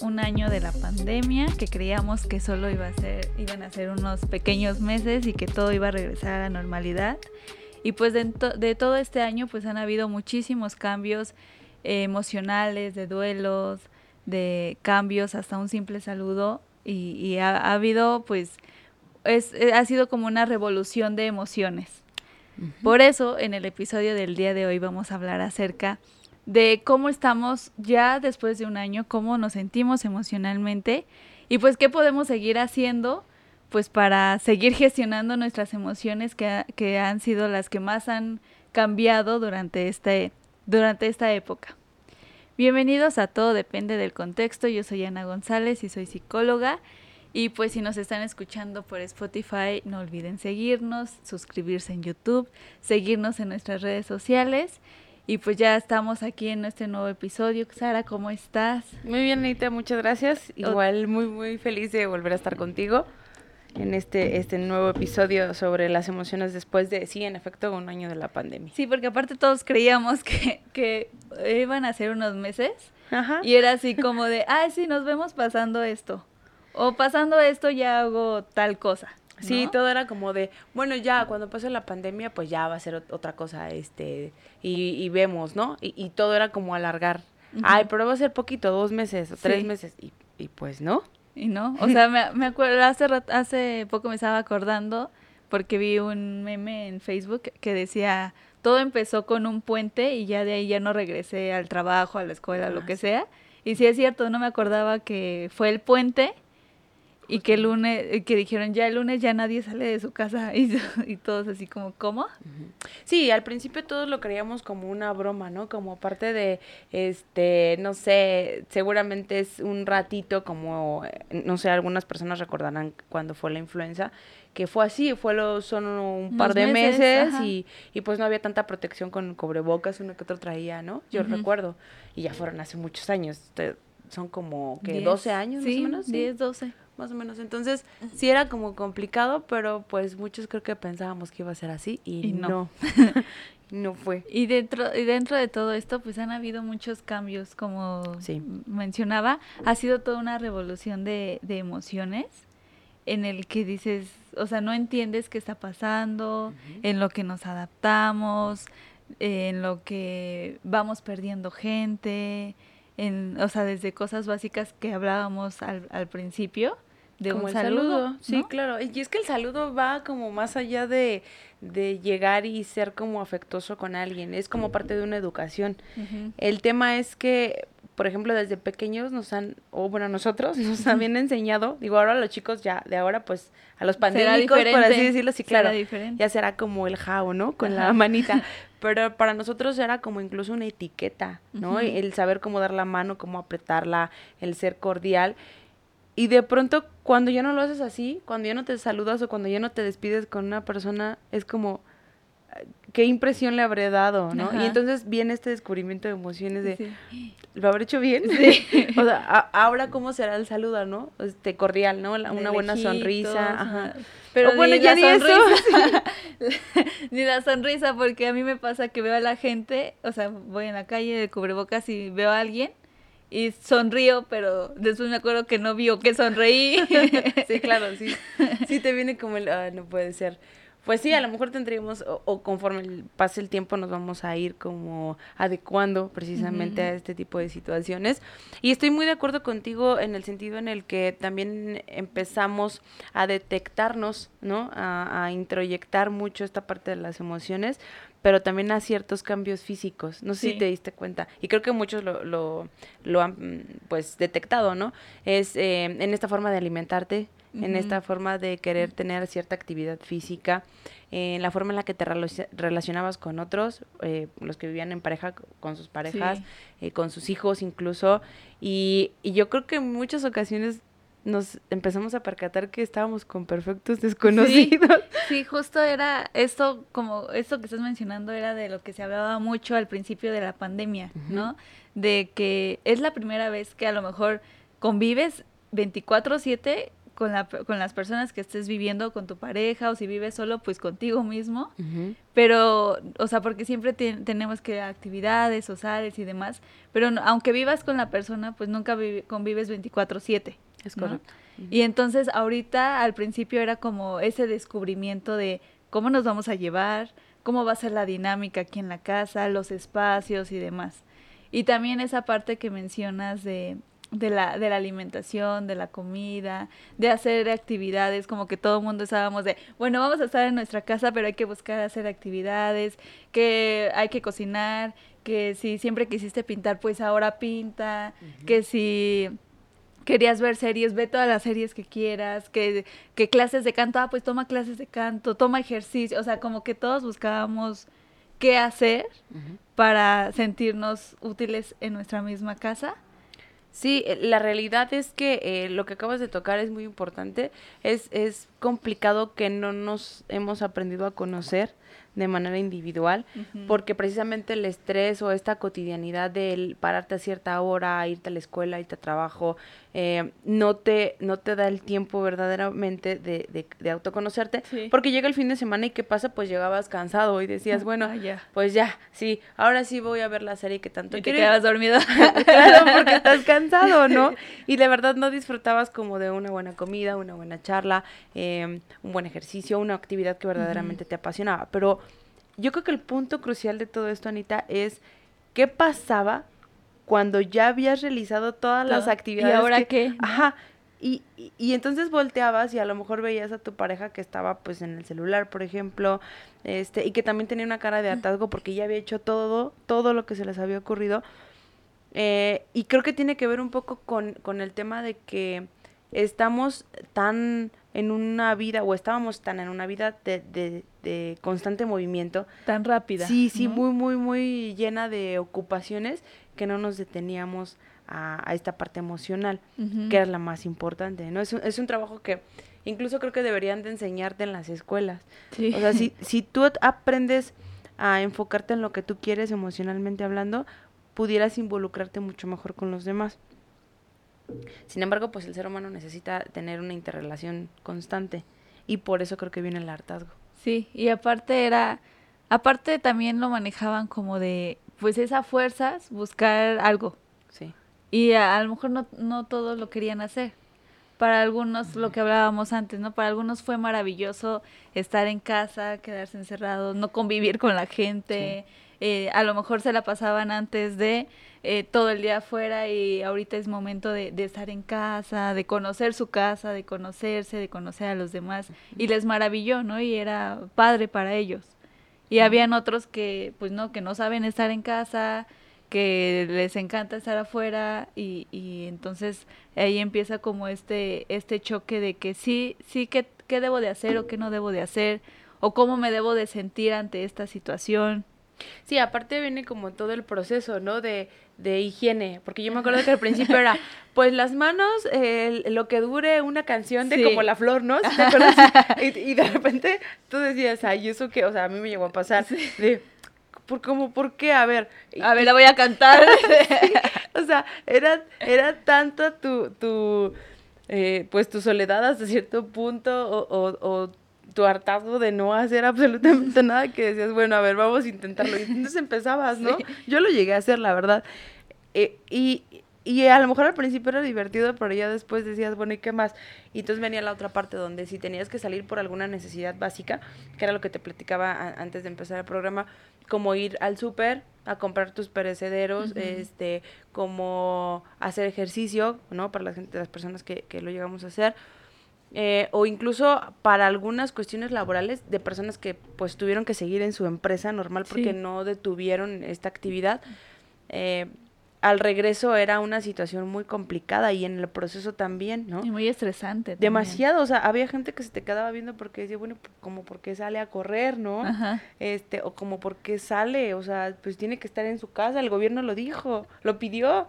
un año de la pandemia, que creíamos que solo iba a ser, iban a ser unos pequeños meses y que todo iba a regresar a la normalidad. Y pues de, de todo este año pues han habido muchísimos cambios emocionales, de duelos, de cambios, hasta un simple saludo. Y, ha, habido pues, es, ha sido como una revolución de emociones. Por eso en el episodio del día de hoy vamos a hablar acerca de cómo estamos ya después de un año, cómo nos sentimos emocionalmente y pues qué podemos seguir haciendo pues para seguir gestionando nuestras emociones que, que han sido las que más han cambiado durante, este, durante esta época. Bienvenidos a Todo Depende del Contexto, yo soy Ana González y soy psicóloga. Y pues si nos están escuchando por Spotify no olviden seguirnos, suscribirse en YouTube, seguirnos en nuestras redes sociales y pues ya estamos aquí en este nuevo episodio. Sara, ¿cómo estás? Muy bien, Anita, muchas gracias. Igual muy, muy feliz de volver a estar contigo en este, este nuevo episodio sobre las emociones después de, sí, en efecto, un año de la pandemia. Sí, porque aparte todos creíamos que, que iban a ser unos meses. Ajá. Y era así como de, ay, sí, nos vemos pasando esto. O pasando esto ya hago tal cosa. Sí, todo era como de, bueno, ya cuando pase la pandemia, pues ya va a ser otra cosa, este, y, vemos, ¿no? Y, todo era como alargar. Ay, pero va a ser poquito, dos meses o tres meses, y, y pues no. Y no, o sea, me, me acuerdo, hace, hace poco me estaba acordando porque vi un meme en Facebook que decía, todo empezó con un puente y ya de ahí ya no regresé al trabajo, a la escuela, lo ah, que sea. Y sí es cierto, no me acordaba que fue el puente y que el lunes, eh, que dijeron ya el lunes ya nadie sale de su casa y, y todos así como, ¿cómo? Sí, al principio todos lo creíamos como una broma, ¿no? Como parte de, este, no sé, seguramente es un ratito como, eh, no sé, algunas personas recordarán cuando fue la influenza, que fue así, fue lo, son un par de meses, y, y, pues no había tanta protección con cobrebocas, uno que otro traía, ¿no? Yo recuerdo, y ya fueron hace muchos años, son como, que 12 años más o menos. 10, 12 más o menos. Entonces, sí era como complicado, pero pues muchos creo que pensábamos que iba a ser así y, no. No. fue. Y dentro, y dentro de todo esto, pues han habido muchos cambios, como mencionaba. Ha sido toda una revolución de, de emociones en el que dices, o sea, no entiendes qué está pasando, en lo que nos adaptamos, en lo que vamos perdiendo gente, en, o sea, desde cosas básicas que hablábamos al, al principio, de un saludo. Sí, claro. Y es que el saludo va como más allá de, de llegar y ser como afectuoso con alguien, es como parte de una educación. El tema es que, por ejemplo, desde pequeños nos han, o bueno, nosotros nos habían enseñado, digo, ahora los chicos ya, de ahora pues a los pandémicos, por así decirlo, sí, claro, ya será como el jao, ¿no? Con la manita. Pero para nosotros era como incluso una etiqueta, ¿no? El saber cómo dar la mano, cómo apretarla, el ser cordial. Y de pronto, cuando ya no lo haces así, cuando ya no te saludas o cuando ya no te despides con una persona, es como, qué impresión le habré dado, ¿no? Y entonces viene este descubrimiento de emociones de, ¿lo habré hecho bien? Sí. o sea, ahora cómo será el saludo, ¿no? Este, cordial, ¿no? una buena sonrisa, ajá. Pero bueno, ya ni sonrisa, ni la sonrisa, porque a mí me pasa que veo a la gente, o sea, voy en la calle de cubrebocas y veo a alguien y sonrío, pero después me acuerdo que no vio que sonreí. sí, claro, sí. Sí te viene como el, ah, no puede ser. Pues sí, a lo mejor tendríamos, o, conforme pase el tiempo nos vamos a ir como adecuando precisamente a este tipo de situaciones. Y estoy muy de acuerdo contigo en el sentido en el que también empezamos a detectarnos, ¿no? A, a introyectar mucho esta parte de las emociones, pero también a ciertos cambios físicos. No sé si te diste cuenta. Y creo que muchos lo, lo, lo han pues detectado, ¿no? Es eh, en esta forma de alimentarte, en esta forma de querer tener cierta actividad física, en la forma en la que te relacionabas con otros, eh, los que vivían en pareja, con sus parejas, eh, con sus hijos incluso. Y, y yo creo que en muchas ocasiones nos empezamos a percatar que estábamos con perfectos desconocidos. Sí, justo era esto, como esto que estás mencionando era de lo que se hablaba mucho al principio de la pandemia, ¿no? De que es la primera vez que a lo mejor convives 24/7 con, la, con las personas que estés viviendo, con tu pareja, o si vives solo, pues contigo mismo. Pero, o sea, porque siempre tenemos que actividades sociales y demás, pero aunque vivas con la persona, pues nunca convives 24/7. Es correcto. Y entonces ahorita al principio era como ese descubrimiento de cómo nos vamos a llevar, cómo va a ser la dinámica aquí en la casa, los espacios y demás. Y también esa parte que mencionas de, de, la, de la alimentación, de la comida, de hacer actividades, como que todo el mundo estábamos de, bueno, vamos a estar en nuestra casa, pero hay que buscar hacer actividades, que hay que cocinar, que si siempre quisiste pintar, pues ahora pinta, que si querías ver series, ve todas las series que quieras, que, que clases de canto, ah, pues toma clases de canto, toma ejercicio, o sea, como que todos buscábamos qué hacer para sentirnos útiles en nuestra misma casa. Sí, eh, la realidad es que eh, lo que acabas de tocar es muy importante. Es, es complicado que no nos hemos aprendido a conocer de manera individual, porque precisamente el estrés o esta cotidianidad del pararte a cierta hora, irte a la escuela, irte a trabajo, eh, no, te, no te da el tiempo verdaderamente de, de, autoconocerte, porque llega el fin de semana y ¿qué pasa? Pues llegabas cansado y decías, bueno, pues ya, sí, ahora sí voy a ver la serie que tanto y te quedabas dormido. claro, porque estás cansado, ¿no? Y de verdad no disfrutabas como de una buena comida, una buena charla, eh, un buen ejercicio, una actividad que verdaderamente te apasionaba, pero yo creo que el punto crucial de todo esto, Anita, es qué pasaba cuando ya habías realizado todas las actividades. ¿Y ahora qué? Ajá. Y, y, entonces volteabas y a lo mejor veías a tu pareja que estaba pues en el celular, por ejemplo, este, y que también tenía una cara de hartazgo porque ya había hecho todo, todo lo que se les había ocurrido. Eh, y creo que tiene que ver un poco con, con el tema de que estamos tan en una vida, o estábamos tan en una vida de, de, constante movimiento. Tan rápida. Sí, sí, muy, muy, muy llena de ocupaciones que no nos deteníamos a, esta parte emocional, que era la más importante, ¿no? Es un, es un trabajo que incluso creo que deberían de enseñarte en las escuelas. O sea, si, si tú aprendes a enfocarte en lo que tú quieres emocionalmente hablando, pudieras involucrarte mucho mejor con los demás. Sin embargo, pues el ser humano necesita tener una interrelación constante y por eso creo que viene el hartazgo. Sí, y aparte era, aparte también lo manejaban como de, pues esas fuerzas, buscar algo. Sí. Y a, lo mejor no, no todos lo querían hacer. Para algunos, lo que hablábamos antes, ¿no? Para algunos fue maravilloso estar en casa, quedarse encerrados, no convivir con la gente. Eh, a lo mejor se la pasaban antes de eh, todo el día afuera y ahorita es momento de, estar en casa, de conocer su casa, de conocerse, de conocer a los demás. Y les maravilló, ¿no? Y era padre para ellos. Y habían otros que, pues no, que no saben estar en casa, que les encanta estar afuera y, y entonces ahí empieza como este, este choque de que sí, sí, ¿qué, qué debo de hacer o qué no debo de hacer? o cómo me debo de sentir ante esta situación. Sí, aparte viene como todo el proceso, ¿no? De, de higiene, porque yo me acuerdo que al principio era, pues las manos, lo que dure una canción de como la flor, ¿no? Y, de repente tú decías, ay, ¿eso qué? O sea, a mí me llegó a pasar de, ¿por, cómo, ¿por qué? A ver. A ver, la voy a cantar. o sea, era, era tanto tu, tu eh, pues tu soledad hasta cierto punto o, o, o tu hartazgo de no hacer absolutamente nada que decías, bueno, a ver, vamos a intentarlo. Y entonces empezabas, ¿no? Yo lo llegué a hacer, la verdad. Eh, y, y a lo mejor al principio era divertido, pero ya después decías, bueno, ¿y qué más? Y entonces venía la otra parte donde si tenías que salir por alguna necesidad básica, que era lo que te platicaba antes de empezar el programa, como ir al súper a comprar tus perecederos, este, como hacer ejercicio, ¿no? Para la gente, las personas que, que lo llegamos a hacer, eh, o incluso para algunas cuestiones laborales de personas que pues tuvieron que seguir en su empresa normal porque no detuvieron esta actividad. Eh, al regreso era una situación muy complicada y en el proceso también, ¿no? Y muy estresante. Demasiado, o sea, había gente que se te quedaba viendo porque decía, bueno, como porque sale a correr, ¿no? Este, o como porque sale, o sea, pues tiene que estar en su casa, el gobierno lo dijo, lo pidió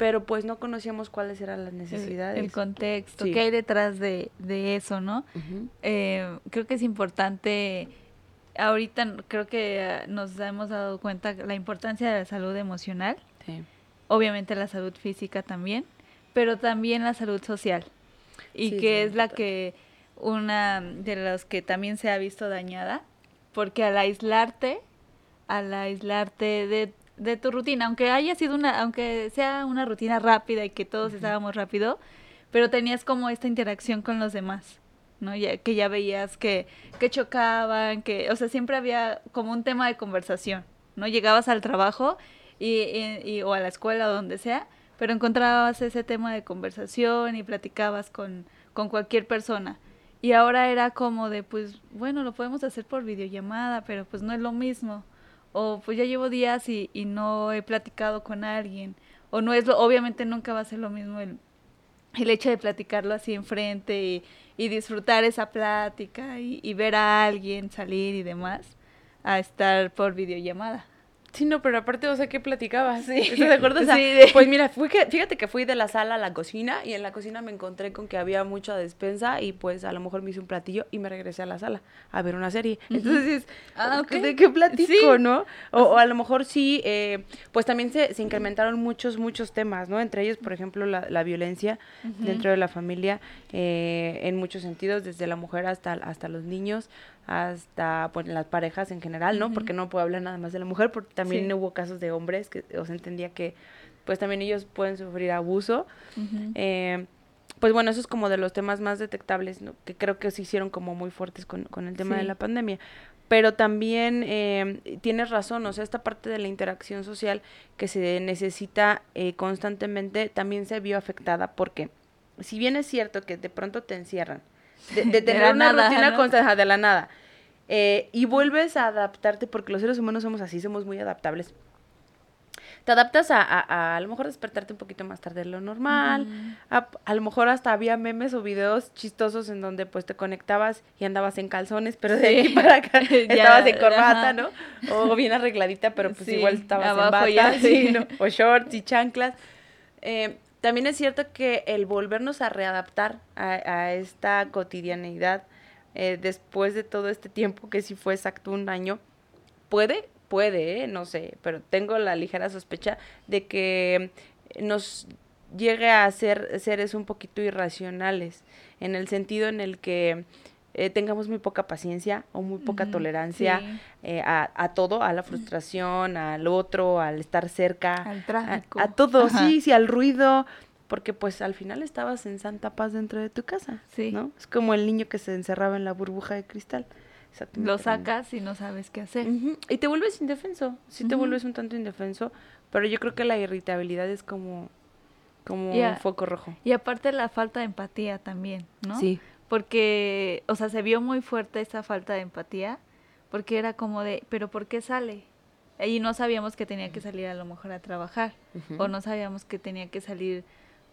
pero pues no conocíamos cuáles eran las necesidades. El, contexto, qué hay detrás de, eso, ¿no? Eh, creo que es importante, ahorita creo que nos hemos dado cuenta la importancia de la salud emocional, obviamente la salud física también, pero también la salud social. y que es la que una de las que también se ha visto dañada, porque al aislarte, al aislarte de, de tu rutina, aunque haya sido una, aunque sea una rutina rápida y que todos estábamos rápido, pero tenías como esta interacción con los demás. ¿no? Ya, que ya veías que, que chocaban, que, o sea, siempre había como un tema de conversación, ¿no? Llegabas al trabajo y, y, o a la escuela o donde sea, pero encontrabas ese tema de conversación y platicabas con, con cualquier persona. Y ahora era como de, pues, bueno, lo podemos hacer por videollamada, pero pues no es lo mismo. O pues ya llevo días y, y no he platicado con alguien. O no es lo, obviamente nunca va a ser lo mismo el, el hecho de platicarlo así enfrente y, y disfrutar esa plática y, y ver a alguien salir y demás, a estar por videollamada. Sí, no, pero aparte, o sea, ¿qué platicabas? Sí. ¿Estás de acuerdo? O sea, Sí, de- Pues mira, fui que, fíjate que fui de la sala a la cocina y en la cocina me encontré con que había mucha despensa y pues a lo mejor me hice un platillo y me regresé a la sala a ver una serie. Entonces, es, Ah, ok. ¿de qué platico, Sí. no? O, o a lo mejor sí, eh, pues también se, se incrementaron muchos, muchos temas, ¿no? Entre ellos, por ejemplo, la, la violencia dentro de la familia eh, en muchos sentidos, desde la mujer hasta, hasta los niños, hasta pues, las parejas en general, ¿no? Porque no puedo hablar nada más de la mujer, porque también Sí. hubo casos de hombres que o sea, entendía que pues también ellos pueden sufrir abuso. Eh, pues bueno, eso es como de los temas más detectables, ¿no? que creo que se hicieron como muy fuertes con, con el tema de la pandemia. Pero también eh, tienes razón, o sea, esta parte de la interacción social que se necesita eh, constantemente también se vio afectada porque si bien es cierto que de pronto te encierran, de, de De tener la una nada, rutina ¿no? constante, de la nada, eh, y vuelves a adaptarte, porque los seres humanos somos así, somos muy adaptables. Te adaptas a, a, a, a lo mejor despertarte un poquito más tarde de lo normal, Ujú. a, a lo mejor hasta había memes o videos chistosos en donde pues te conectabas y andabas en calzones, pero de Sí. aquí para acá Ya, estabas en corbata, ajá. ¿no? O bien arregladita, pero pues Sí, igual estabas en bata, ya, sí. ¿no? O shorts y chanclas. Eh, también es cierto que el volvernos a readaptar a, a esta cotidianeidad eh, después de todo este tiempo, que si fue exacto un año, puede, puede, ¿eh? no sé, pero tengo la ligera sospecha de que nos llegue a ser seres un poquito irracionales, en el sentido en el que eh, tengamos muy poca paciencia o muy poca tolerancia sí. eh, a, a todo, a la frustración, al otro, al estar cerca, Al a, tráfico. a todo, Ajá. sí, sí, al ruido, porque pues al final estabas en santa paz dentro de tu casa, Sí. ¿no? Es como el niño que se encerraba en la burbuja de cristal. Lo sacas y no sabes qué hacer. Y te vuelves indefenso, sí te vuelves un tanto indefenso, pero yo creo que la irritabilidad es como, como un foco rojo. Y aparte la falta de empatía también, ¿no? Sí. Porque, o sea, se vio muy fuerte esa falta de empatía, porque era como de, pero ¿por qué sale? Y no sabíamos que tenía que salir a lo mejor a trabajar, o no sabíamos que tenía que salir,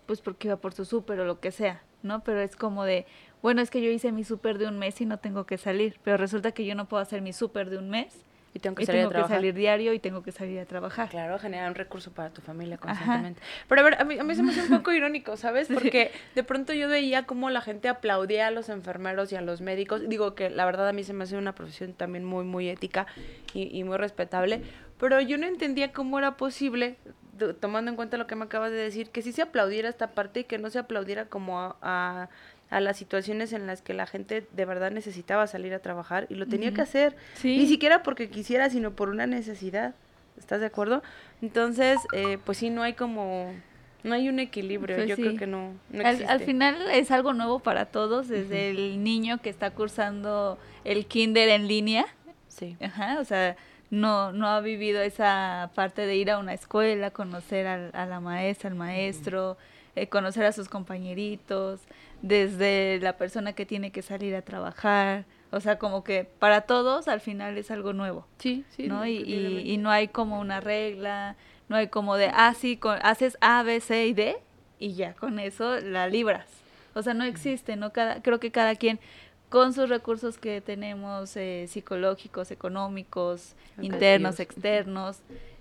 pues porque iba por su súper o lo que sea, ¿no? Pero es como de, bueno, es que yo hice mi súper de un mes y no tengo que salir, pero resulta que yo no puedo hacer mi súper de un mes Y tengo que y salir tengo a que salir diario y tengo que salir a trabajar. Claro, generar un recurso para tu familia Ajá. constantemente. Pero a ver, a mí, a mí se me hace un poco irónico, ¿sabes? Porque de pronto yo veía cómo la gente aplaudía a los enfermeros y a los médicos. Digo que la verdad a mí se me hace una profesión también muy, muy ética y, y muy respetable. Pero yo no entendía cómo era posible, to- tomando en cuenta lo que me acabas de decir, que sí se aplaudiera esta parte y que no se aplaudiera como a, a- a las situaciones en las que la gente de verdad necesitaba salir a trabajar y lo tenía que hacer. Sí. Ni siquiera porque quisiera, sino por una necesidad. ¿Estás de acuerdo? Entonces, eh, pues sí, no hay como, no hay un equilibrio. Pues Yo sí. creo que no, no al final es algo nuevo para todos, desde el niño que está cursando el kinder en línea, Sí. Ajá, o sea, no, no ha vivido esa parte de ir a una escuela, conocer al- a la maestra, al maestro, eh, conocer a sus compañeritos, desde la persona que tiene que salir a trabajar, o sea, como que para todos al final es algo nuevo, Sí, sí. ¿no? Y, y, y no hay como una regla, no hay como de, ah, sí, con- haces A, B, C y D y ya, con eso la libras. O sea, no existe, ¿no? Cada, creo que cada quien con sus recursos que tenemos eh, psicológicos, económicos, internos, externos,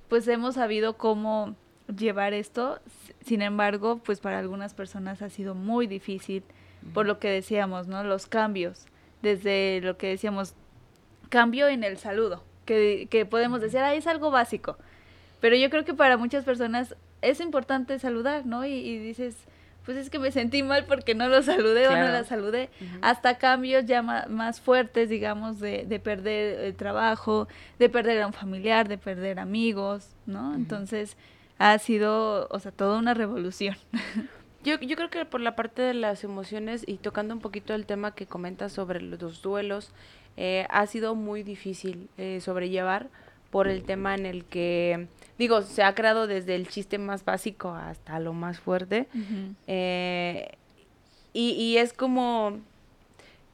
pues hemos sabido cómo llevar esto. Sin embargo, pues para algunas personas ha sido muy difícil por lo que decíamos, ¿no? Los cambios, desde lo que decíamos, cambio en el saludo, que, que podemos decir, ah, es algo básico. Pero yo creo que para muchas personas es importante saludar, ¿no? Y, y dices, pues es que me sentí mal porque no lo saludé o no la saludé. Hasta cambios ya más, fuertes, digamos, de, de, perder el trabajo, de perder a un familiar, de perder amigos, ¿no? Entonces ha sido, o sea, toda una revolución. Yo, yo creo que por la parte de las emociones y tocando un poquito el tema que comentas sobre los duelos, eh, ha sido muy difícil eh, sobrellevar por el tema en el que, digo, se ha creado desde el chiste más básico hasta lo más fuerte. Eh, y, y es como,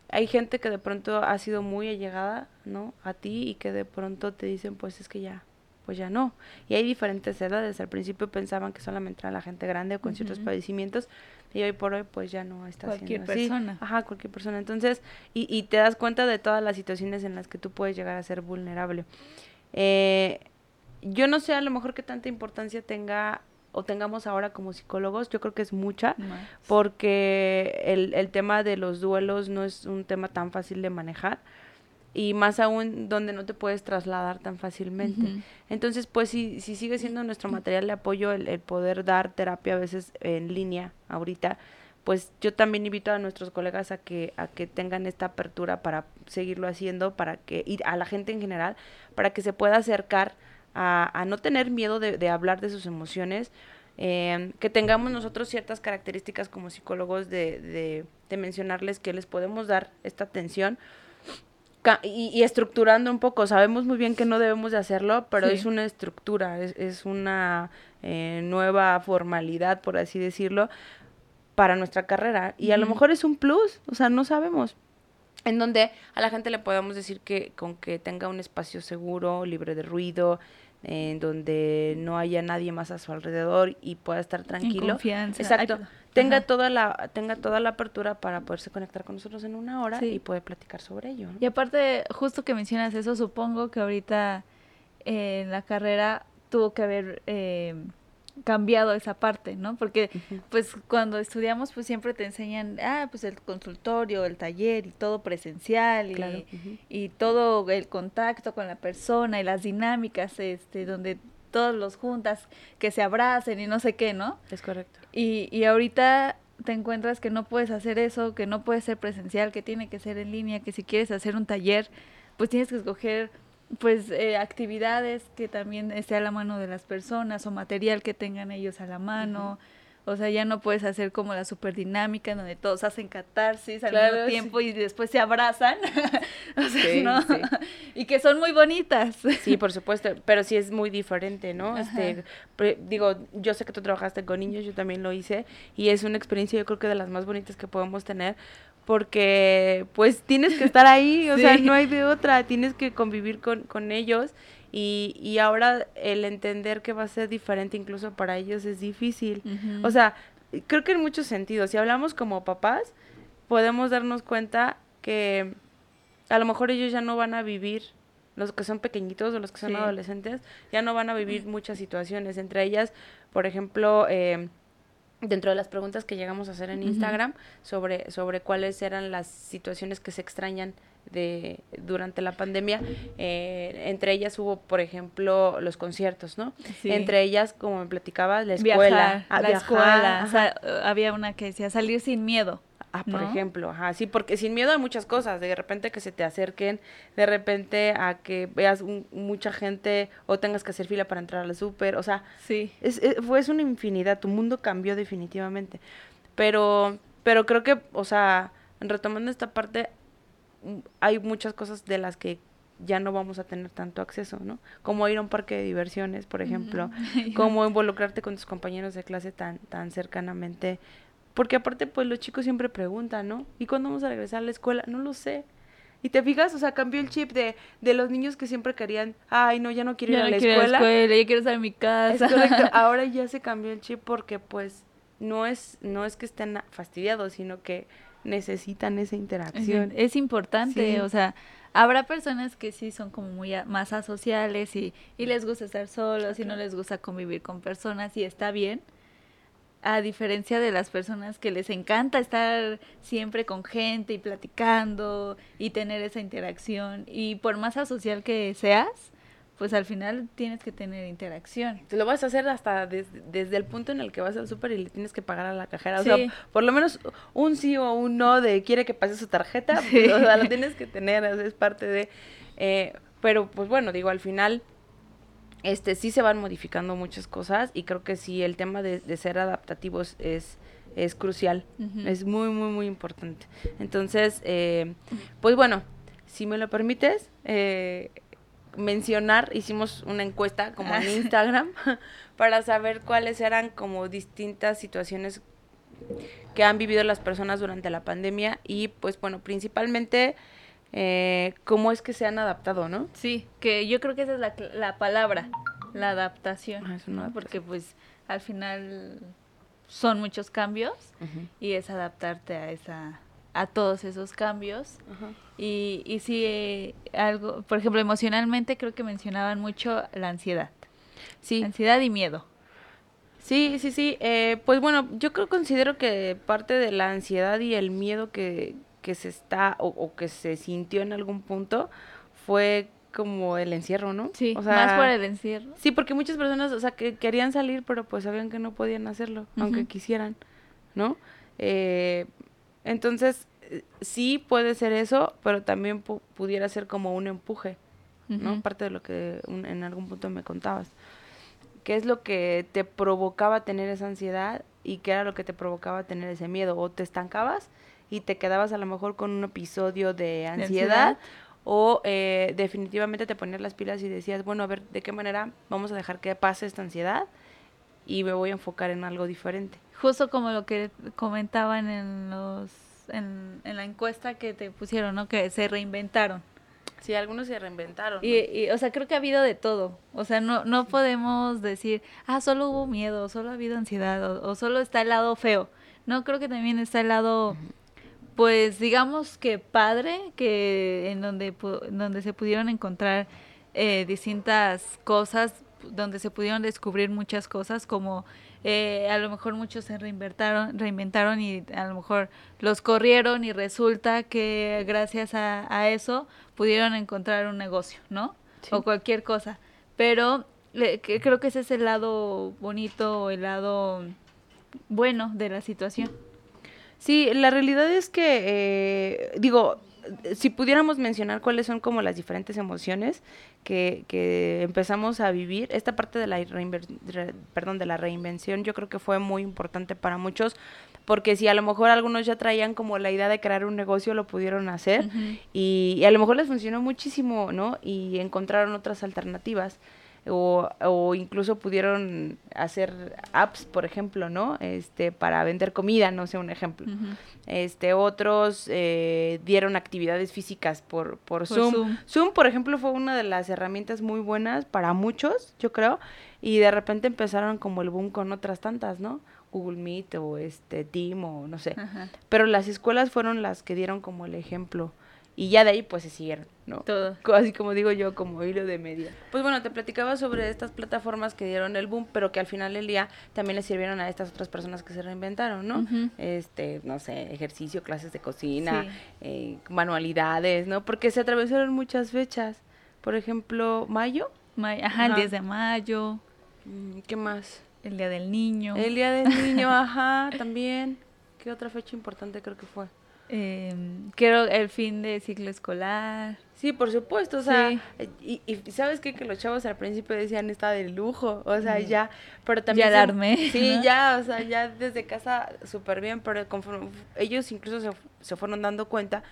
hay gente que de pronto ha sido muy allegada, ¿no? A ti y que de pronto te dicen, pues es que ya, pues ya no. Y hay diferentes edades. Al principio pensaban que solamente era la gente grande o con ciertos padecimientos y hoy por hoy pues ya no está cualquier persona. Ajá, cualquier persona. Entonces, y, y te das cuenta de todas las situaciones en las que tú puedes llegar a ser vulnerable. Eh, yo no sé a lo mejor qué tanta importancia tenga o tengamos ahora como psicólogos, yo creo que es mucha, porque el, el tema de los duelos no es un tema tan fácil de manejar y más aún donde no te puedes trasladar tan fácilmente. Entonces, pues si, si sigue siendo nuestro material de apoyo el, el, poder dar terapia a veces en línea ahorita, pues yo también invito a nuestros colegas a que a que tengan esta apertura para seguirlo haciendo para que y a la gente en general para que se pueda acercar a, a no tener miedo de, de, hablar de sus emociones eh, que tengamos nosotros ciertas características como psicólogos de, de, de, mencionarles que les podemos dar esta atención y, y, estructurando un poco sabemos muy bien que no debemos de hacerlo pero sí. es una estructura es, es una eh, nueva formalidad por así decirlo para nuestra carrera. Y a lo mejor es un plus, o sea, no sabemos. En donde a la gente le podemos decir que con que tenga un espacio seguro, libre de ruido, en donde no haya nadie más a su alrededor y pueda estar tranquilo. En confianza. Exacto. Ay, tenga toda la tenga toda la apertura para poderse conectar con nosotros en una hora sí. y poder platicar sobre ello. ¿no? Y aparte, justo que mencionas eso, supongo que ahorita eh, en la carrera tuvo que haber eh, cambiado esa parte, ¿no? Porque uh -huh. pues cuando estudiamos pues siempre te enseñan, ah, pues el consultorio, el taller y todo presencial y, uh -huh. y todo el contacto con la persona y las dinámicas este donde todos los juntas que se abracen y no sé qué, ¿no? Es correcto. Y, y ahorita te encuentras que no puedes hacer eso, que no puede ser presencial, que tiene que ser en línea, que si quieres hacer un taller, pues tienes que escoger pues eh, actividades que también esté a la mano de las personas o material que tengan ellos a la mano. Uh -huh. O sea, ya no puedes hacer como la super dinámica en donde todos hacen catarsis al claro, mismo tiempo sí. y después se abrazan. o sea, sí, ¿no? Sí. y que son muy bonitas. Sí, por supuesto, pero sí es muy diferente, ¿no? Este, digo, yo sé que tú trabajaste con niños, yo también lo hice y es una experiencia yo creo que de las más bonitas que podemos tener porque pues tienes que estar ahí, o sea, no hay de otra, tienes que convivir con, con ellos y, y ahora el entender que va a ser diferente incluso para ellos es difícil. Uh -huh. O sea, creo que en muchos sentidos, si hablamos como papás, podemos darnos cuenta que a lo mejor ellos ya no van a vivir los que son pequeñitos o los que son sí. adolescentes ya no van a vivir muchas situaciones, entre ellas, por ejemplo, eh, dentro de las preguntas que llegamos a hacer en uh -huh. Instagram sobre, sobre cuáles eran las situaciones que se extrañan de durante la pandemia eh, entre ellas hubo por ejemplo los conciertos no sí. entre ellas como me platicaba la escuela viajar, la viajar, escuela o sea, había una que decía salir sin miedo Ah, por ¿no? ejemplo, ajá, sí, porque sin miedo a muchas cosas, de repente que se te acerquen, de repente a que veas un, mucha gente o tengas que hacer fila para entrar al súper, o sea, sí. es, es, fue es una infinidad, tu mundo cambió definitivamente, pero, pero creo que, o sea, retomando esta parte, hay muchas cosas de las que ya no vamos a tener tanto acceso, ¿no? Como ir a un parque de diversiones, por ejemplo, uh -huh. como involucrarte con tus compañeros de clase tan, tan cercanamente, porque aparte, pues los chicos siempre preguntan, ¿no? ¿Y cuándo vamos a regresar a la escuela? No lo sé. Y te fijas, o sea, cambió el chip de, de los niños que siempre querían, ay, no, ya no quiero ir a la quiero escuela. A la escuela, ya quiero estar en mi casa. Es correcto. Ahora ya se cambió el chip porque, pues, no es, no es que estén fastidiados, sino que necesitan esa interacción. Es importante, sí. o sea, habrá personas que sí son como muy a, más asociales y, y les gusta estar solos okay. y no les gusta convivir con personas y está bien a diferencia de las personas que les encanta estar siempre con gente y platicando y tener esa interacción y por más asocial que seas, pues al final tienes que tener interacción. Te lo vas a hacer hasta desde el punto en el que vas al súper y le tienes que pagar a la cajera. O sea, por lo menos un sí o un no de quiere que pase su tarjeta, o sea, lo tienes que tener, es parte de... Eh, pero pues bueno, digo, al final este sí se van modificando muchas cosas y creo que sí el tema de, ser adaptativos es es crucial, es muy, muy, muy importante. Entonces, eh, pues bueno, si me lo permites, eh, mencionar, hicimos una encuesta como en Instagram para saber cuáles eran como distintas situaciones que han vivido las personas durante la pandemia y pues bueno, principalmente eh, cómo es que se han adaptado, ¿no? Sí, que yo creo que esa es la, la palabra, la adaptación, ah, porque pues al final son muchos cambios y es adaptarte a esa a todos esos cambios y, y sí eh, algo por ejemplo emocionalmente creo que mencionaban mucho la ansiedad sí ansiedad y miedo sí sí sí eh, pues bueno yo creo considero que parte de la ansiedad y el miedo que, que se está o, o que se sintió en algún punto fue como el encierro, ¿no? Sí, más por el encierro. Sí, porque muchas personas, o sea, que querían salir, pero pues sabían que no podían hacerlo, aunque quisieran, ¿no? Eh, entonces, sí puede ser eso, pero también pudiera ser como un empuje, ¿no? Parte de lo que en algún punto me contabas. ¿Qué es lo que te provocaba tener esa ansiedad y qué era lo que te provocaba tener ese miedo? O te estancabas y te quedabas a lo mejor con un episodio de ansiedad o eh, definitivamente te ponías las pilas y decías, bueno, a ver, ¿de qué manera vamos a dejar que pase esta ansiedad? Y me voy a enfocar en algo diferente. Justo como lo que comentaban en los en, la encuesta que te pusieron, ¿no? Que se reinventaron. Sí, algunos se reinventaron. Y, o sea, creo que ha habido de todo. O sea, no, no podemos decir, ah, solo hubo miedo, solo ha habido ansiedad, o, solo está el lado feo. No, creo que también está el lado pues digamos que padre, que en donde, donde se pudieron encontrar eh, distintas cosas, donde se pudieron descubrir muchas cosas, como eh, a lo mejor muchos se reinventaron, reinventaron y a lo mejor los corrieron y resulta que gracias a, eso pudieron encontrar un negocio, ¿no? O cualquier cosa. Pero que creo que ese es el lado bonito, el lado bueno de la situación. Sí, la realidad es que, eh, digo, si pudiéramos mencionar cuáles son como las diferentes emociones que, que empezamos a vivir, esta parte de la, perdón, de la reinvención yo creo que fue muy importante para muchos, porque si a lo mejor algunos ya traían como la idea de crear un negocio, lo pudieron hacer y, y, a lo mejor les funcionó muchísimo, ¿no? Y encontraron otras alternativas o, o incluso pudieron hacer apps, por ejemplo, ¿no? Este, para vender comida, no sé, un ejemplo. Este, otros eh, dieron actividades físicas por, por, Zoom. Zoom. por ejemplo, fue una de las herramientas muy buenas para muchos, yo creo, y de repente empezaron como el boom con otras tantas, ¿no? Google Meet o este Team o no sé. Pero las escuelas fueron las que dieron como el ejemplo y ya de ahí pues se siguieron, ¿no? Todo. Así como digo yo, como hilo de media. Pues bueno, te platicaba sobre estas plataformas que dieron el boom, pero que al final del día también le sirvieron a estas otras personas que se reinventaron, ¿no? Este, no sé, ejercicio, clases de cocina, eh, manualidades, ¿no? Porque se atravesaron muchas fechas. Por ejemplo, mayo. ajá, el 10 de mayo. Mm, ¿Qué más? El Día del Niño. El Día del Niño, ajá, también. ¿Qué otra fecha importante creo que fue? Eh, quiero el fin de ciclo escolar. Sí, por supuesto, o sea, y, y, sabes qué? que los chavos al principio decían está de lujo, o sea, ya, pero también... Ya darme. Sí, ya, o sea, ya desde casa súper bien, pero conforme ellos incluso se, se, fueron dando cuenta,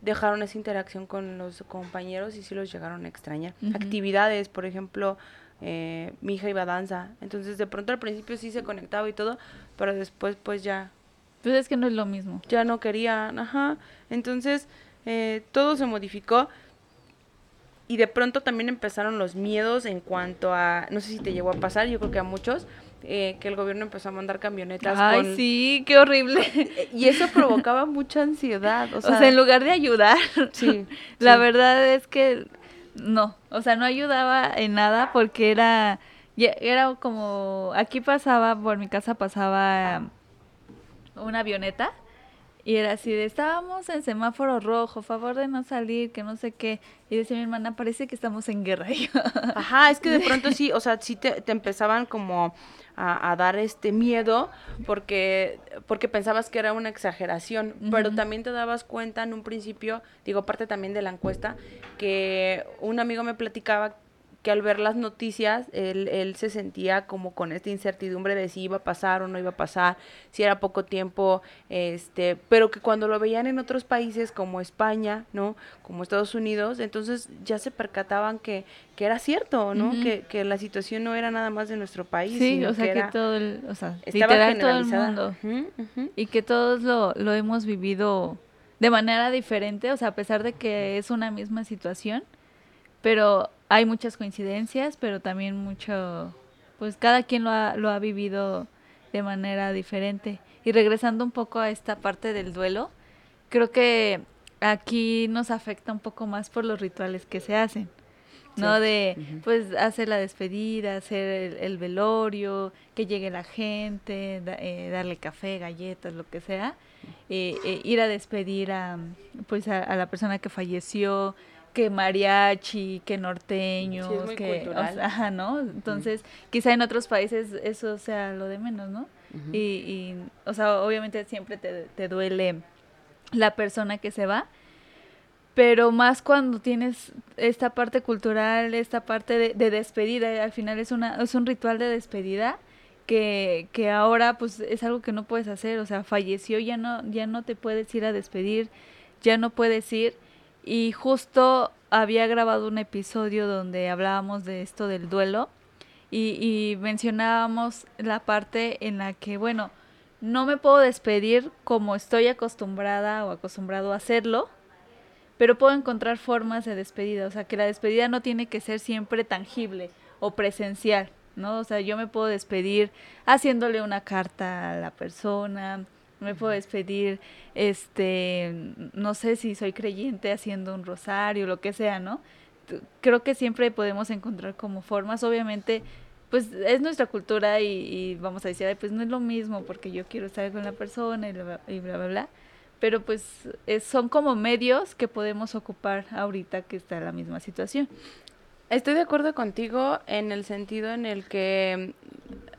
dejaron esa interacción con los compañeros y sí los llegaron a extrañar. Actividades, por ejemplo, eh, mi hija iba a danza, entonces de pronto al principio sí se conectaba y todo, pero después pues ya pues es que no es lo mismo. Ya no querían, ajá. Entonces, eh, todo se modificó. Y de pronto también empezaron los miedos en cuanto a, no sé si te llegó a pasar, yo creo que a muchos, eh, que el gobierno empezó a mandar camionetas. Ay, sí, qué horrible. Y eso provocaba mucha ansiedad. O sea, en lugar de ayudar, sí, la verdad es que no, o sea, no ayudaba en nada porque era, era como, aquí pasaba, por mi casa pasaba una avioneta Y era así de, estábamos en semáforo rojo, favor de no salir, que no sé qué. Y decía mi hermana, parece que estamos en guerra. Ajá, es que de pronto sí, o sea, sí te, te empezaban como a, dar este miedo porque, porque pensabas que era una exageración, pero también te dabas cuenta en un principio, digo, parte también de la encuesta, que un amigo me platicaba que al ver las noticias él, él, se sentía como con esta incertidumbre de si iba a pasar o no iba a pasar, si era poco tiempo, este, pero que cuando lo veían en otros países como España, ¿no? Como Estados Unidos, entonces ya se percataban que, que era cierto, ¿no? que, que, la situación no era nada más de nuestro país. Sí, o sea, que, todo el, o sea, literal todo el mundo. Y que todos lo, lo hemos vivido de manera diferente, o sea, a pesar de que es una misma situación, pero hay muchas coincidencias, pero también mucho, pues cada quien lo ha, lo ha vivido de manera diferente. Y regresando un poco a esta parte del duelo, creo que aquí nos afecta un poco más por los rituales que se hacen. ¿no? De, pues, hacer la despedida, hacer el, velorio, que llegue la gente, eh, darle café, galletas, lo que sea, eh, eh, ir a despedir a, pues, a, la persona que falleció, que mariachi, que norteños, que, ajá, ¿no? Entonces, quizá en otros países eso sea lo de menos, ¿no? y, y, o sea, obviamente siempre te, te duele la persona que se va, pero más cuando tienes esta parte cultural, esta parte de, de, despedida, al final es, una, es un ritual de despedida que, que ahora pues es algo que no puedes hacer, o sea, falleció, ya no, ya no te puedes ir a despedir, ya no puedes ir, y justo había grabado un episodio donde hablábamos de esto del duelo y, mencionábamos la parte en la que, bueno, no me puedo despedir como estoy acostumbrada o acostumbrado a hacerlo, pero puedo encontrar formas de despedida, o sea, que la despedida no tiene que ser siempre tangible o presencial, ¿no? O sea, yo me puedo despedir haciéndole una carta a la persona, me puedo despedir, este, no sé si soy creyente haciendo un rosario, lo que sea, ¿no? Creo que siempre podemos encontrar como formas, obviamente, pues es nuestra cultura y, vamos a decir, pues no es lo mismo porque yo quiero estar con la persona y bla, y bla, bla. Pero pues son como medios que podemos ocupar ahorita que está la misma situación. Estoy de acuerdo contigo en el sentido en el que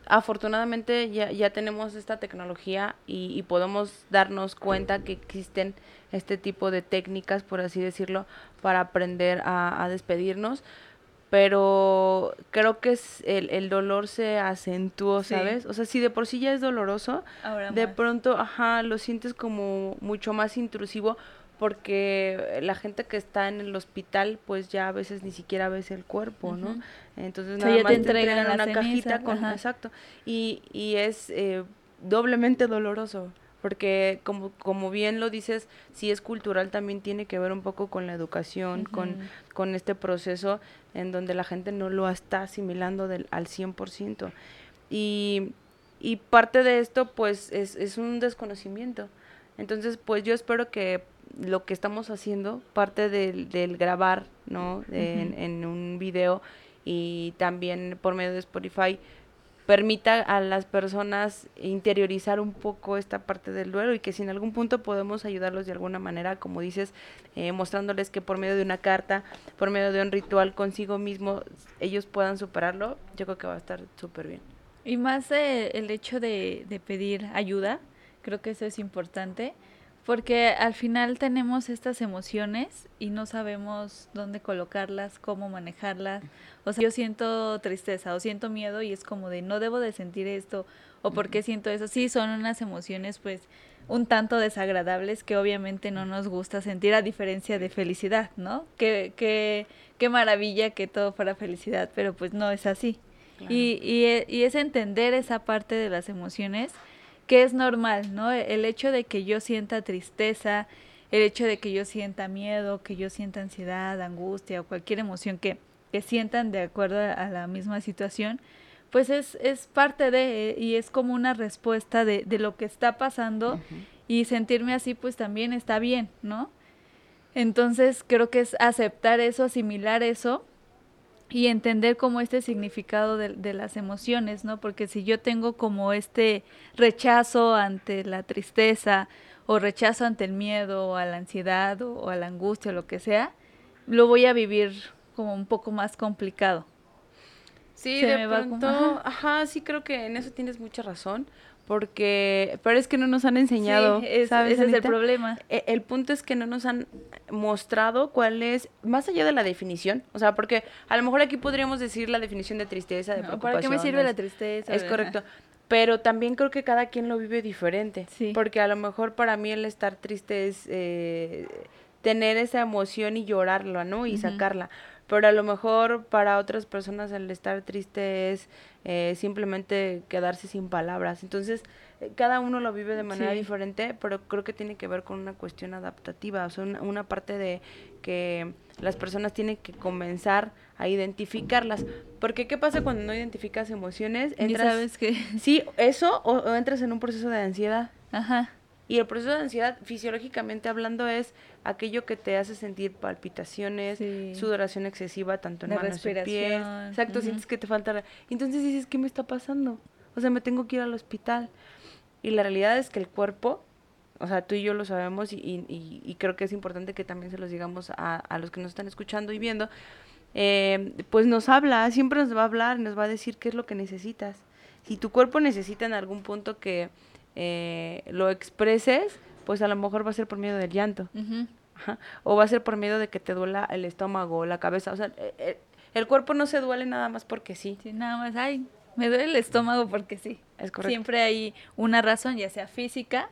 afortunadamente ya, ya tenemos esta tecnología y, podemos darnos cuenta que existen este tipo de técnicas, por así decirlo, para aprender a, despedirnos. Pero creo que es el, el dolor se acentuó, ¿sabes? O sea, si de por sí ya es doloroso, de pronto, ajá, lo sientes como mucho más intrusivo porque la gente que está en el hospital pues ya a veces ni siquiera ves el cuerpo, ¿no? Entonces nada más te entregan, una cajita con exacto y, y es eh, doblemente doloroso porque como como bien lo dices, si es cultural también tiene que ver un poco con la educación, con con este proceso en donde la gente no lo está asimilando del al 100%. Y y parte de esto pues es, es un desconocimiento. Entonces, pues yo espero que lo que estamos haciendo, parte del, del grabar, ¿no? en, un video y también por medio de Spotify, permita a las personas interiorizar un poco esta parte del duelo y que si en algún punto podemos ayudarlos de alguna manera, como dices, eh, mostrándoles que por medio de una carta, por medio de un ritual consigo mismo, ellos puedan superarlo, yo creo que va a estar súper bien. Y más eh, el hecho de, de pedir ayuda, creo que eso es importante porque al final tenemos estas emociones y no sabemos dónde colocarlas, cómo manejarlas. O sea, yo siento tristeza o siento miedo y es como de no debo de sentir esto o por qué siento eso. Sí, son unas emociones pues un tanto desagradables que obviamente no nos gusta sentir a diferencia de felicidad, ¿no? Qué, qué, qué maravilla que todo fuera felicidad, pero pues no es así. Y, y, y es entender esa parte de las emociones que es normal, ¿no? El hecho de que yo sienta tristeza, el hecho de que yo sienta miedo, que yo sienta ansiedad, angustia o cualquier emoción que, que sientan de acuerdo a la misma situación, pues es, es parte de, y es como una respuesta de, de lo que está pasando y sentirme así pues también está bien, ¿no? Entonces creo que es aceptar eso, asimilar eso y entender como este significado de, de, las emociones, ¿no? Porque si yo tengo como este rechazo ante la tristeza o rechazo ante el miedo o a la ansiedad o, a la angustia o lo que sea, lo voy a vivir como un poco más complicado. Sí, de pronto, ajá. sí creo que en eso tienes mucha razón, porque, pero es que no nos han enseñado, es, Ese es el problema. E, el, punto es que no nos han mostrado cuál es, más allá de la definición, o sea, porque a lo mejor aquí podríamos decir la definición de tristeza, de preocupación. ¿Para qué me sirve la tristeza? Es correcto. Pero también creo que cada quien lo vive diferente. Sí. Porque a lo mejor para mí el estar triste es eh, tener esa emoción y llorarla, ¿no? Y sacarla pero a lo mejor para otras personas el estar triste es eh, simplemente quedarse sin palabras. Entonces, eh, cada uno lo vive de manera diferente, pero creo que tiene que ver con una cuestión adaptativa, o sea, una, parte de que las personas tienen que comenzar a identificarlas. Porque, ¿qué pasa cuando no identificas emociones? Entras, sabes que... Sí, eso, o entras en un proceso de ansiedad. Ajá. Y el proceso de ansiedad, fisiológicamente hablando, es aquello que te hace sentir palpitaciones, sudoración excesiva, tanto en manos y pies. Exacto, sientes que te falta... Entonces dices, ¿qué me está pasando? O sea, me tengo que ir al hospital. Y la realidad es que el cuerpo, o sea, tú y yo lo sabemos y, y, y creo que es importante que también se los digamos a, a los que nos están escuchando y viendo, eh, pues nos habla, siempre nos va a hablar, nos va a decir qué es lo que necesitas. Si tu cuerpo necesita en algún punto que eh, lo expreses, pues a lo mejor va a ser por miedo del llanto. O va a ser por miedo de que te duela el estómago, la cabeza. O sea, eh, eh, el cuerpo no se duele nada más porque sí. Sí, nada más, ay, me duele el estómago porque sí. Es correcto. Siempre hay una razón, ya sea física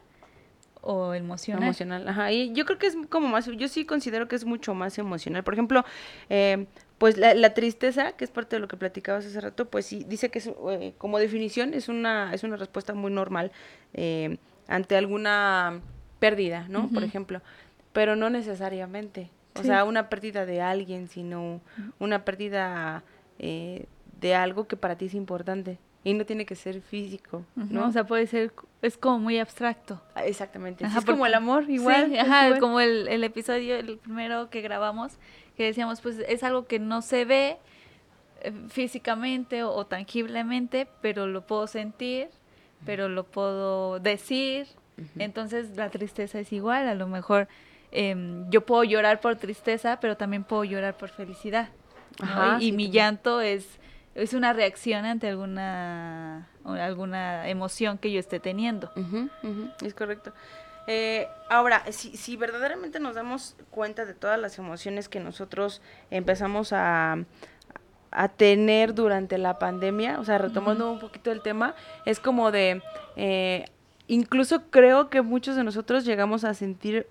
o emocional. Emocional, ajá. Y yo creo que es como más, yo sí considero que es mucho más emocional. Por ejemplo, eh, pues la, tristeza, que es parte de lo que platicabas hace rato, pues sí, dice que es, eh, como definición es una, es una respuesta muy normal eh, ante alguna pérdida, ¿no? Por ejemplo, pero no necesariamente. O sea, una pérdida de alguien, sino una pérdida eh, de algo que para ti es importante. Y no tiene que ser físico, ¿no? O sea, puede ser, es como muy abstracto. Ah, exactamente. es como el amor, igual. Sí, ajá, como el, el episodio, el primero que grabamos, que decíamos, pues es algo que no se ve eh, físicamente o, tangiblemente, pero lo puedo sentir, pero lo puedo decir. Entonces la tristeza es igual, a lo mejor em, yo puedo llorar por tristeza, pero también puedo llorar por felicidad. y, mi llanto es, es una reacción ante alguna, alguna emoción que yo esté teniendo. Es correcto. Eh, ahora, si, si verdaderamente nos damos cuenta de todas las emociones que nosotros empezamos a, a tener durante la pandemia, o sea, retomando un poquito el tema, es como de, eh, incluso creo que muchos de nosotros llegamos a sentir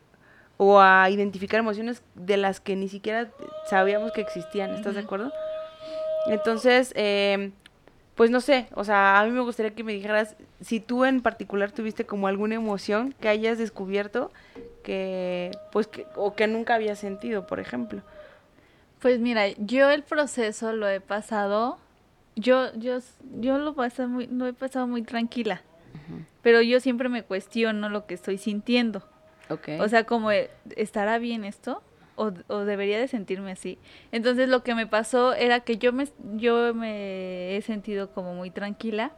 o a identificar emociones de las que ni siquiera sabíamos que existían, ¿estás de acuerdo? Entonces, eh, pues no sé, o sea, a mí me gustaría que me dijeras si tú en particular tuviste como alguna emoción que hayas descubierto que, pues, que, o que nunca había sentido, por ejemplo. Pues mira, yo el proceso lo he pasado, yo, yo, yo lo, pasado muy, lo he pasado muy tranquila, pero yo siempre me cuestiono lo que estoy sintiendo. Okay. O sea, como, ¿estará bien esto? O, debería de sentirme así. Entonces lo que me pasó era que yo me, yo me he sentido como muy tranquila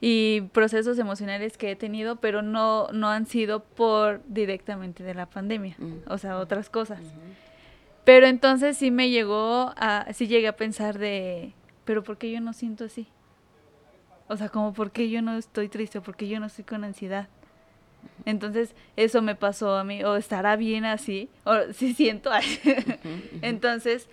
y procesos emocionales que he tenido, pero no, no han sido por directamente de la pandemia, mm. o sea, otras cosas. Pero entonces sí me llegó a, sí llegué a pensar de, pero ¿por qué yo no siento así? O sea, como, ¿por qué yo no estoy triste? ¿Por qué yo no estoy con ansiedad? Entonces, eso me pasó a mí, o estará bien así, o si siento así. Entonces,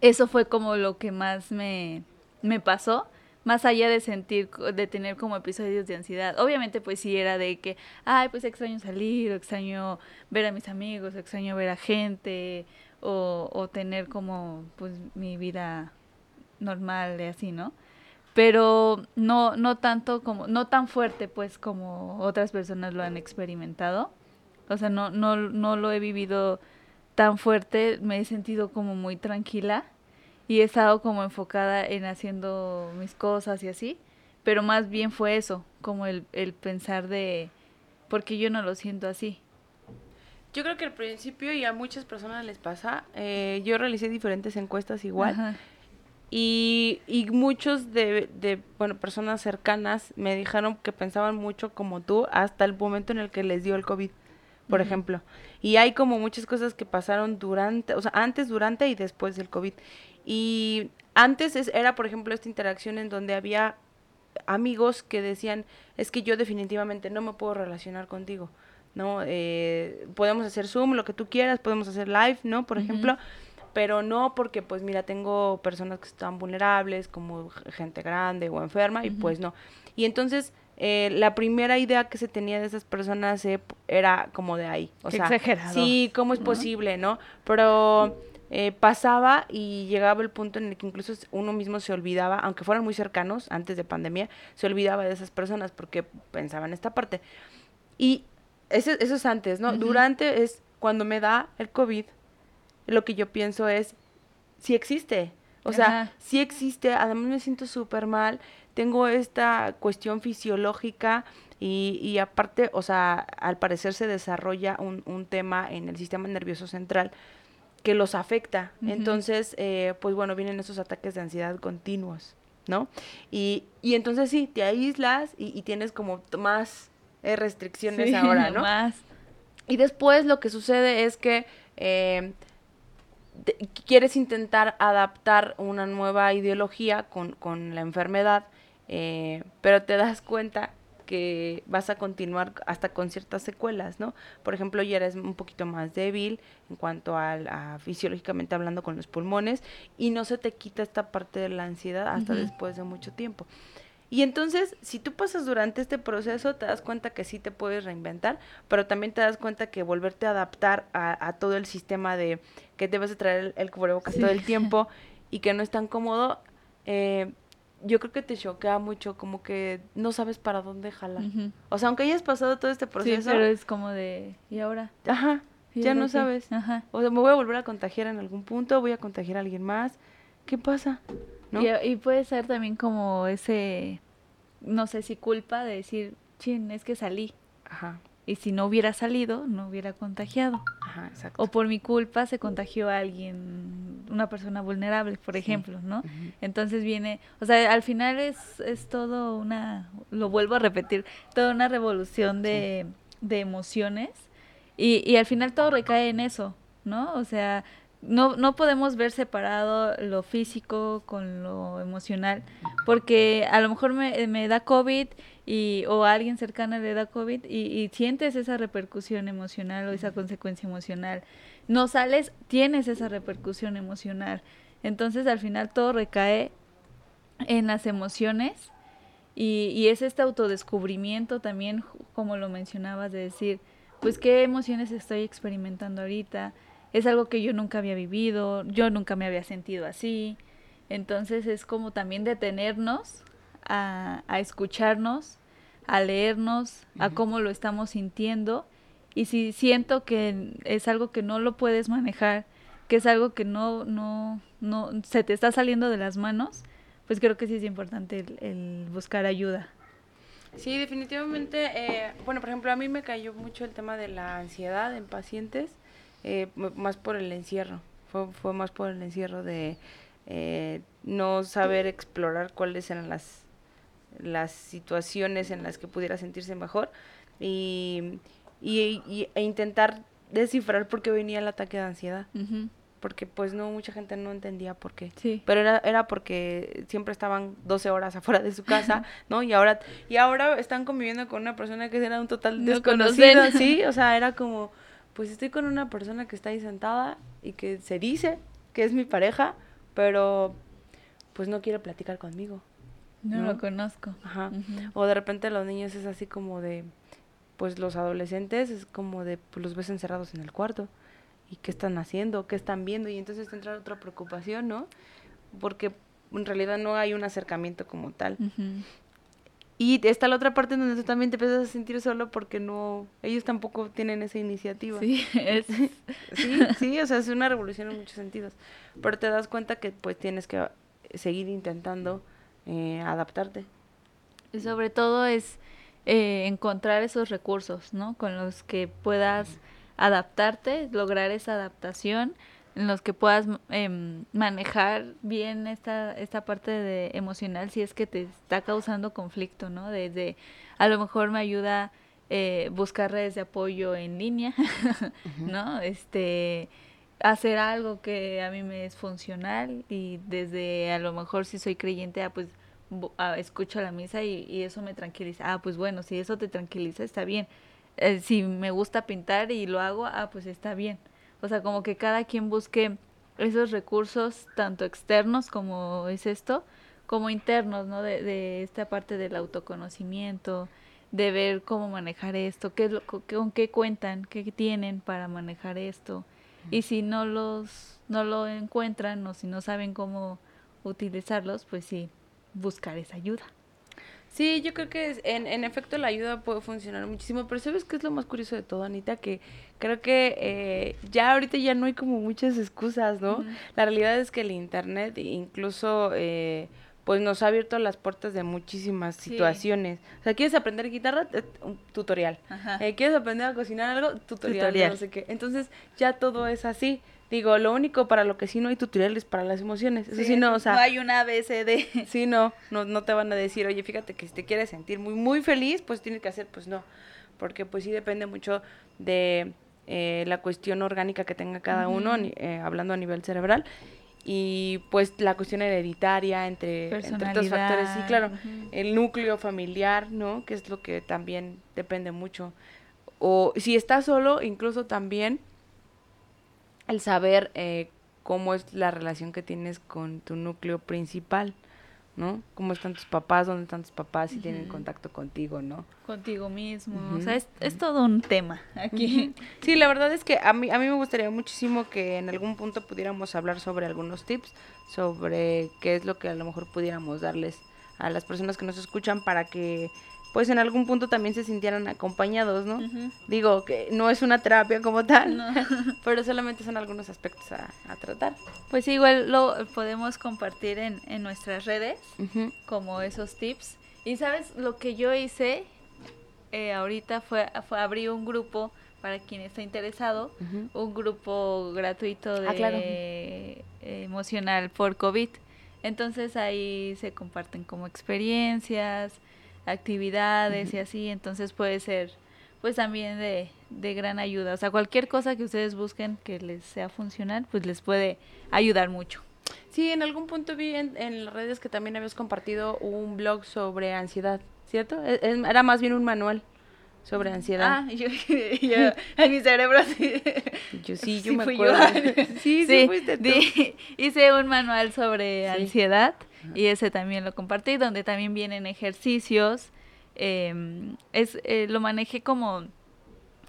eso fue como lo que más me, me pasó, más allá de sentir, de tener como episodios de ansiedad. Obviamente, pues sí era de que, ay, pues extraño salir, o extraño ver a mis amigos, o extraño ver a gente, o, o tener como, pues, mi vida normal de así, ¿no? Pero no, no tanto como, no tan fuerte pues como otras personas lo han experimentado. O sea, no, no, no lo he vivido tan fuerte, me he sentido como muy tranquila y he estado como enfocada en haciendo mis cosas y así, pero más bien fue eso, como el, el pensar de, ¿por qué yo no lo siento así? Yo creo que al principio y a muchas personas les pasa, eh, yo realicé diferentes encuestas igual Y, y muchos de, de, bueno, personas cercanas me dijeron que pensaban mucho como tú hasta el momento en el que les dio el COVID, por ejemplo. Y hay como muchas cosas que pasaron durante, o sea, antes, durante y después del COVID. Y antes es, era, por ejemplo, esta interacción en donde había amigos que decían, es que yo definitivamente no me puedo relacionar contigo, ¿no? Eh, podemos hacer Zoom, lo que tú quieras, podemos hacer live, ¿no? Por ejemplo, pero no porque, pues mira, tengo personas que están vulnerables, como gente grande o enferma, y pues no. Y entonces, eh, la primera idea que se tenía de esas personas eh, era como de ahí. O sea, exagerado. sí, ¿cómo es posible, no? Pero eh, pasaba y llegaba el punto en el que incluso uno mismo se olvidaba, aunque fueran muy cercanos antes de pandemia, se olvidaba de esas personas porque pensaba en esta parte. Y eso, eso es antes, ¿no? Durante es cuando me da el COVID, lo que yo pienso es, si existe. O sea, si existe, además me siento súper mal, tengo esta cuestión fisiológica y, y aparte, o sea, al parecer se desarrolla un, un tema en el sistema nervioso central que los afecta. Entonces, eh, pues bueno, vienen esos ataques de ansiedad continuos, ¿no? Y, y entonces sí, te aíslas y, y tienes como más eh, restricciones Sí, ahora, ¿no? Más. Y después lo que sucede es que eh, te- quieres intentar adaptar una nueva ideología con, con la enfermedad, eh, pero te das cuenta que vas a continuar hasta con ciertas secuelas, ¿no? Por ejemplo, ya eres un poquito más débil en cuanto al- a, fisiológicamente hablando con los pulmones y no se te quita esta parte de la ansiedad hasta después de mucho tiempo. Y entonces, si tú pasas durante este proceso, te das cuenta que sí te puedes reinventar, pero también te das cuenta que volverte a adaptar a, a todo el sistema de que debes de traer el, el cubrebocas Sí. todo el tiempo y que no es tan cómodo, eh, yo creo que te choquea mucho, como que no sabes para dónde jalar. O sea, aunque hayas pasado todo este Sí, proceso, pero es como de, ¿y ahora? ajá, ¿Y ya ahora no qué? sabes. Ajá. O sea, me voy a volver a contagiar en algún punto, voy a contagiar a alguien más. ¿Qué pasa? ¿No? Y, y puede ser también como ese, no sé si culpa de decir, chin, es que salí. Ajá, Y si no hubiera salido, no hubiera contagiado. ajá, exacto. O por mi culpa se contagió a alguien, una persona vulnerable, por Sí. ejemplo, ¿no? Ujú. Entonces viene, o sea, al final es, es todo una, lo vuelvo a repetir, toda una revolución de, de emociones y, y al final todo recae en eso, ¿no? O sea, no, no podemos ver separado lo físico con lo emocional, porque a lo mejor me, me da COVID y, o alguien cercana le da COVID y, y sientes esa repercusión emocional o esa consecuencia emocional. No sales, tienes esa repercusión emocional. Entonces al final todo recae en las emociones y, y es este autodescubrimiento también, como lo mencionabas, de decir, pues qué emociones estoy experimentando ahorita, es algo que yo nunca había vivido, yo nunca me había sentido así. Entonces es como también detenernos a, a escucharnos, a leernos, a cómo lo estamos sintiendo. Y si siento que es algo que no lo puedes manejar, que es algo que no, no, no se te está saliendo de las manos, pues creo que sí es importante el, el buscar ayuda. Sí, definitivamente. eh, bueno, por ejemplo, a mí me cayó mucho el tema de la ansiedad en pacientes, eh, más por el encierro. Fue, fue más por el encierro de eh, no saber explorar cuáles eran las, las situaciones en las que pudiera sentirse mejor y, y- y- e intentar descifrar por qué venía el ataque de ansiedad. Porque pues no, mucha gente no entendía por qué. Sí. Pero era, era porque siempre estaban 12 horas afuera de su casa, ¿no? Y ahora, y ahora están conviviendo con una persona que era un total No desconocido, conocen. ¿sí? O sea, era como, pues estoy con una persona que está ahí sentada y que se dice que es mi pareja, pero pues no quiere platicar conmigo. No, ¿no? lo conozco. Ajá. O de repente los niños es así como de, pues los adolescentes es como de, pues los ves encerrados en el cuarto. ¿Y qué están haciendo? ¿Qué están viendo? Y entonces te entra otra preocupación, ¿no? Porque en realidad no hay un acercamiento como tal. Y está la otra parte en donde tú también te empiezas a sentir solo porque no, ellos tampoco tienen esa iniciativa. Sí, es, Sí, sí, o sea, es una revolución en muchos sentidos. Pero te das cuenta que pues tienes que seguir intentando eh, adaptarte. Y sobre todo es eh, encontrar esos recursos, ¿no? Con los que puedas adaptarte, lograr esa adaptación en los que puedas em, manejar bien esta, esta parte de emocional si es que te está causando conflicto, ¿no? Desde, a lo mejor me ayuda eh, buscar redes de apoyo en línea, ¿no? Este, hacer algo que a mí me es funcional y desde a lo mejor si soy creyente, ah, pues ah, escucho la misa y, y, eso me tranquiliza. Ah, pues bueno, si eso te tranquiliza, está bien. Eh, si me gusta pintar y lo hago, ah, pues está bien. O sea, como que cada quien busque esos recursos, tanto externos como es esto, como internos, ¿no? De, de esta parte del autoconocimiento, de ver cómo manejar esto, qué, con qué cuentan, qué tienen para manejar esto. Y si no los no lo encuentran o si no saben cómo utilizarlos, pues sí, buscar esa ayuda. Sí, yo creo que en, en efecto la ayuda puede funcionar muchísimo, pero ¿sabes qué es lo más curioso de todo, Anita? Que creo que eh, ya ahorita ya no hay como muchas excusas, ¿no? La realidad es que el Internet incluso... Eh, pues nos ha abierto las puertas de muchísimas situaciones. O sea, ¿quieres aprender guitarra? Un tutorial. Eh, ¿Quieres aprender a cocinar algo? Tutorial, tutorial. No sé qué. Entonces, ya todo es así. Digo, lo único para lo que sí no hay tutoriales para las emociones. Eso sí, no, o sea. No hay una ABCD. Sí, no, no, no te van a decir, oye, fíjate que si te quieres sentir muy, muy feliz, pues tienes que hacer, pues no. Porque pues sí depende mucho de eh, la cuestión orgánica que tenga cada uno, eh, hablando a nivel cerebral. Y pues la cuestión hereditaria entre, entre otros factores. Sí, claro. El núcleo familiar, ¿no? Que es lo que también depende mucho. O si estás solo, incluso también el saber eh, cómo es la relación que tienes con tu núcleo principal, ¿no? Cómo están tus papás, dónde están tus papás, si tienen contacto contigo, ¿no? Contigo mismo, o sea, es, es, todo un tema aquí. Sí, la verdad es que a mí, a mí me gustaría muchísimo que en algún punto pudiéramos hablar sobre algunos tips, sobre qué es lo que a lo mejor pudiéramos darles a las personas que nos escuchan para que pues en algún punto también se sintieran acompañados, ¿no? Digo que no es una terapia como tal, pero solamente son algunos aspectos a, tratar. Pues igual lo podemos compartir en, en nuestras redes, como esos tips. Y sabes, lo que yo hice eh, ahorita fue, fue abrir un grupo para quien está interesado, un grupo gratuito ah, de emocional por COVID. Entonces ahí se comparten como experiencias, actividades y así, entonces puede ser pues también de, de gran ayuda. O sea, cualquier cosa que ustedes busquen que les sea funcional, pues les puede ayudar mucho. Sí, en algún punto vi en, en las redes que también habías compartido un blog sobre ansiedad, ¿cierto? E, era más bien un manual sobre ansiedad. Ah, yo, en mi cerebro sí. Yo sí, yo me acuerdo. sí, sí, fuiste tú. hice un manual sobre ansiedad y ese también lo compartí, donde también vienen ejercicios. Em, es, eh, lo manejé como,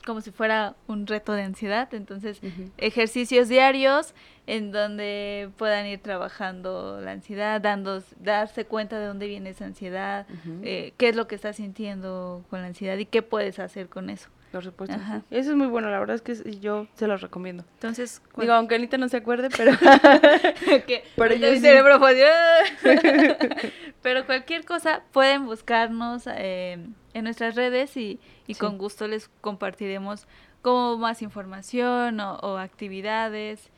como si fuera un reto de ansiedad, entonces ejercicios diarios en donde puedan ir trabajando la ansiedad, dando, darse cuenta de dónde viene esa ansiedad, eh, qué es lo que estás sintiendo con la ansiedad y qué puedes hacer con eso. Por supuesto. Eso es muy bueno, la verdad es que yo se los recomiendo. Entonces, digo, aunque Anita no se acuerde, pero pero yo sí. cerebro pero cualquier cosa pueden buscarnos eh, en nuestras redes y, y con gusto les compartiremos como más información o, o actividades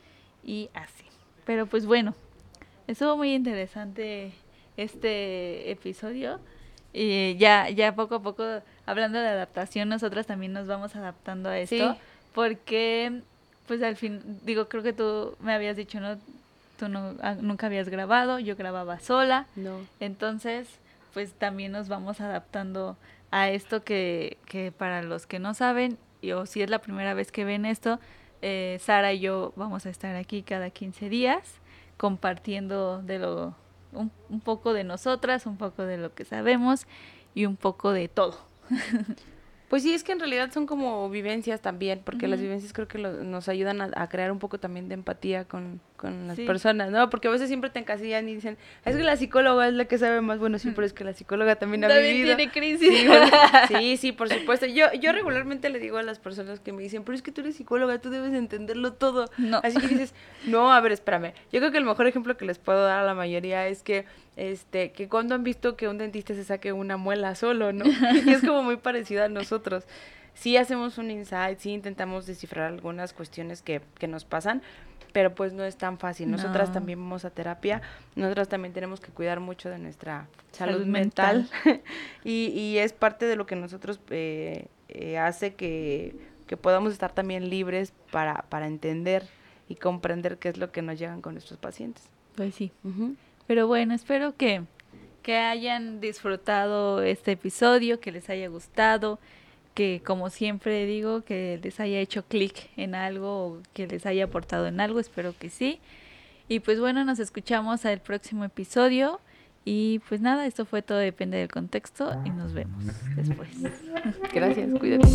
y así. Pero pues bueno, estuvo muy interesante este episodio. Y ya, ya poco a poco, hablando de adaptación, nosotras también nos vamos adaptando a esto. Porque, pues al fin, digo, creo que tú me habías dicho, ¿no? Tú no, ah, nunca habías grabado, yo grababa sola. No. Entonces, pues también nos vamos adaptando a esto que, que para los que no saben, y, o si es la primera vez que ven esto, eh, Sara y yo vamos a estar aquí cada 15 días compartiendo de lo un, un poco de nosotras, un poco de lo que sabemos y un poco de todo. Pues sí, es que en realidad son como vivencias también, porque las vivencias creo que nos ayudan a, crear un poco también de empatía con, con las personas, ¿no? Porque a veces siempre te encasillan y dicen, es que la psicóloga es la que sabe más. Bueno, sí, pero es que la psicóloga también, ha vivido. tiene crisis. Sí, sí, por supuesto. Yo, yo regularmente le digo a las personas que me dicen, pero es que tú eres psicóloga, tú debes entenderlo todo. No. Así que dices, no, a ver, espérame. Yo creo que el mejor ejemplo que les puedo dar a la mayoría es que este, que cuando han visto que un dentista se saque una muela solo, ¿no? y es como muy parecido a nosotros. Sí hacemos un insight, sí intentamos descifrar algunas cuestiones que, que nos pasan, pero pues no es tan fácil. Nosotras No. también vamos a terapia, nosotras también tenemos que cuidar mucho de nuestra salud, Salud mental, y, y es parte de lo que nosotros eh, eh, hace que, que podamos estar también libres para, para entender y comprender qué es lo que nos llegan con nuestros pacientes. Pues sí. Pero bueno, espero que, que hayan disfrutado este episodio, que les haya gustado, que como siempre digo, que les haya hecho clic en algo o que les haya aportado en algo, espero que sí. Y pues bueno, nos escuchamos al próximo episodio. Y pues nada, esto fue todo, depende del contexto y nos vemos después. Gracias, cuídate.